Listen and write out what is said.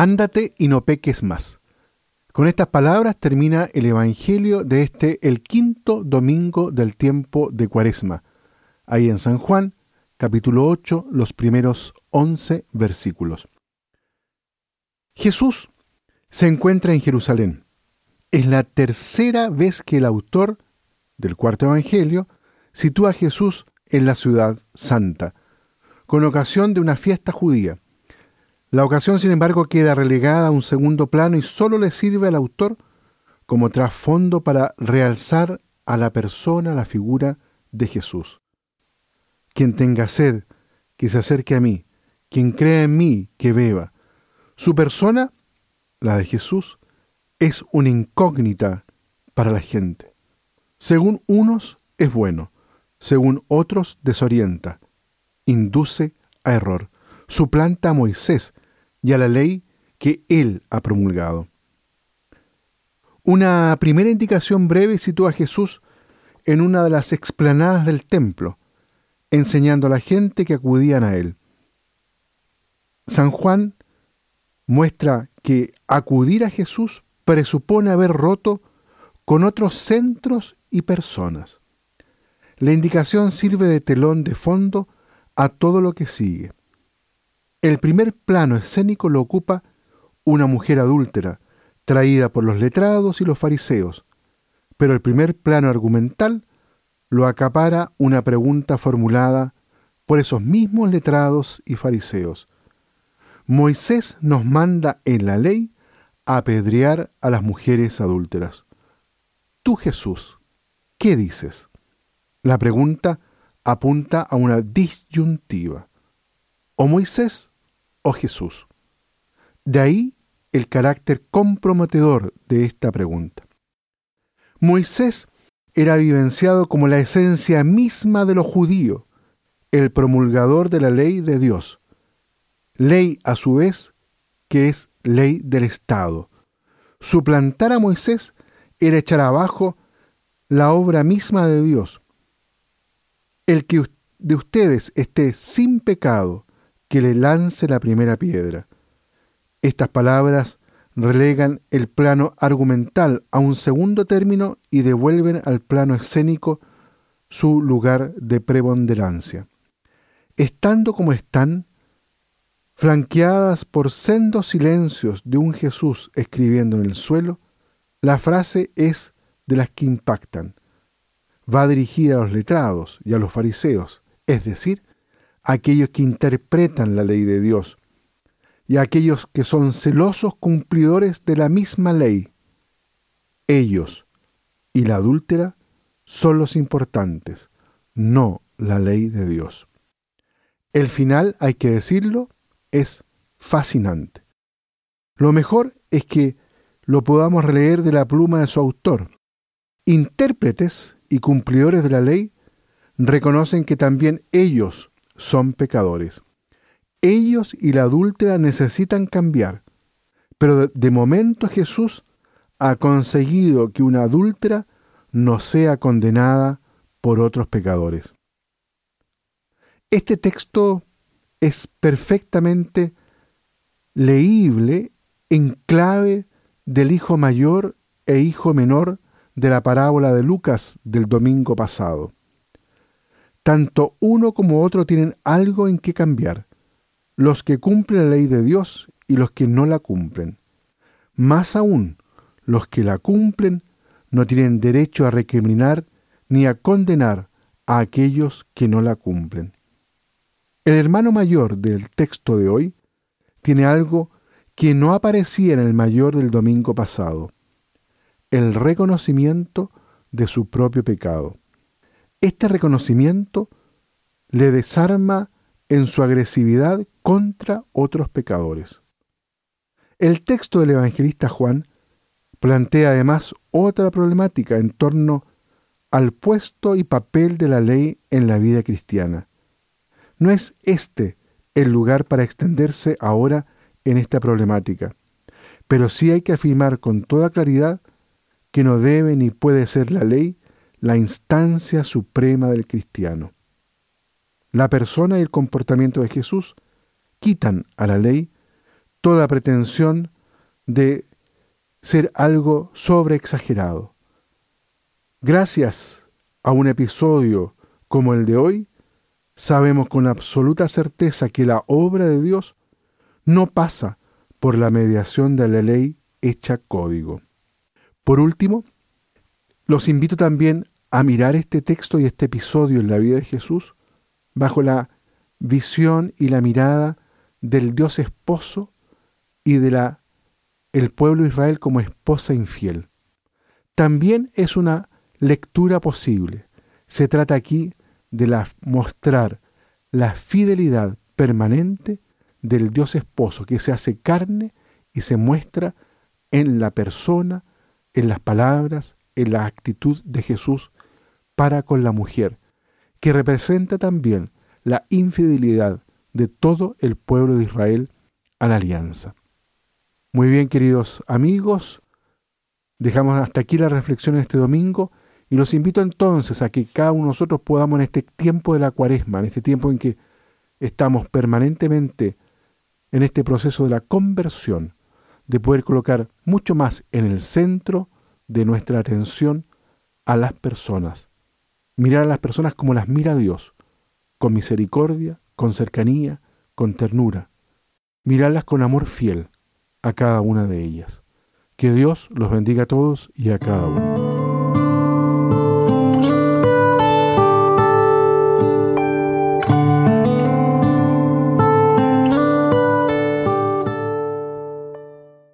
Ándate y no peques más. Con estas palabras termina el Evangelio de este, el quinto domingo del tiempo de Cuaresma. Ahí en San Juan, capítulo 8, los primeros 11 versículos. Jesús se encuentra en Jerusalén. Es la tercera vez que el autor del cuarto Evangelio sitúa a Jesús en la ciudad santa, con ocasión de una fiesta judía. La ocasión, sin embargo, queda relegada a un segundo plano y solo le sirve al autor como trasfondo para realzar a la persona, la figura de Jesús. Quien tenga sed, que se acerque a mí, quien crea en mí, que beba. Su persona, la de Jesús, es una incógnita para la gente. Según unos es bueno, según otros desorienta, induce a error, suplanta a Moisés, y a la ley que Él ha promulgado. Una primera indicación breve sitúa a Jesús en una de las explanadas del templo, enseñando a la gente que acudían a Él. San Juan muestra que acudir a Jesús presupone haber roto con otros centros y personas. La indicación sirve de telón de fondo a todo lo que sigue. El primer plano escénico lo ocupa una mujer adúltera, traída por los letrados y los fariseos, pero el primer plano argumental lo acapara una pregunta formulada por esos mismos letrados y fariseos. Moisés nos manda en la ley apedrear a las mujeres adúlteras. Tú Jesús, ¿qué dices? La pregunta apunta a una disyuntiva. O Moisés o Jesús. De ahí el carácter comprometedor de esta pregunta. Moisés era vivenciado como la esencia misma de lo judío, el promulgador de la ley de Dios. Ley a su vez que es ley del Estado. Suplantar a Moisés era echar abajo la obra misma de Dios. El que de ustedes esté sin pecado, que le lance la primera piedra. Estas palabras relegan el plano argumental a un segundo término y devuelven al plano escénico su lugar de preponderancia. Estando como están, flanqueadas por sendos silencios de un Jesús escribiendo en el suelo, la frase es de las que impactan. Va dirigida a los letrados y a los fariseos, es decir, aquellos que interpretan la ley de Dios y aquellos que son celosos cumplidores de la misma ley. Ellos y la adúltera son los importantes, no la ley de Dios. El final, hay que decirlo, es fascinante. Lo mejor es que lo podamos releer de la pluma de su autor. Intérpretes y cumplidores de la ley reconocen que también ellos son pecadores. Ellos y la adúltera necesitan cambiar, pero de momento Jesús ha conseguido que una adúltera no sea condenada por otros pecadores. Este texto es perfectamente leíble en clave del hijo mayor e hijo menor de la parábola de Lucas del domingo pasado. Tanto uno como otro tienen algo en que cambiar, los que cumplen la ley de Dios y los que no la cumplen. Más aún, los que la cumplen no tienen derecho a recriminar ni a condenar a aquellos que no la cumplen. El hermano mayor del texto de hoy tiene algo que no aparecía en el mayor del domingo pasado, el reconocimiento de su propio pecado. Este reconocimiento le desarma en su agresividad contra otros pecadores. El texto del evangelista Juan plantea además otra problemática en torno al puesto y papel de la ley en la vida cristiana. No es este el lugar para extenderse ahora en esta problemática, pero sí hay que afirmar con toda claridad que no debe ni puede ser la ley la instancia suprema del cristiano. La persona y el comportamiento de Jesús quitan a la ley toda pretensión de ser algo sobreexagerado. Gracias a un episodio como el de hoy, sabemos con absoluta certeza que la obra de Dios no pasa por la mediación de la ley hecha código. Por último, los invito también a mirar este texto y este episodio en la vida de Jesús bajo la visión y la mirada del Dios esposo y de la el pueblo de Israel como esposa infiel. También es una lectura posible. Se trata aquí de la, mostrar la fidelidad permanente del Dios esposo que se hace carne y se muestra en la persona, en las palabras, en la actitud de Jesús para con la mujer, que representa también la infidelidad de todo el pueblo de Israel a la alianza. Muy bien, queridos amigos, dejamos hasta aquí la reflexión este domingo y los invito entonces a que cada uno de nosotros podamos en este tiempo de la cuaresma, en este tiempo en que estamos permanentemente en este proceso de la conversión, de poder colocar mucho más en el centro de nuestra atención a las personas. Mirar a las personas como las mira Dios, con misericordia, con cercanía, con ternura. Mirarlas con amor fiel a cada una de ellas. Que Dios los bendiga a todos y a cada uno.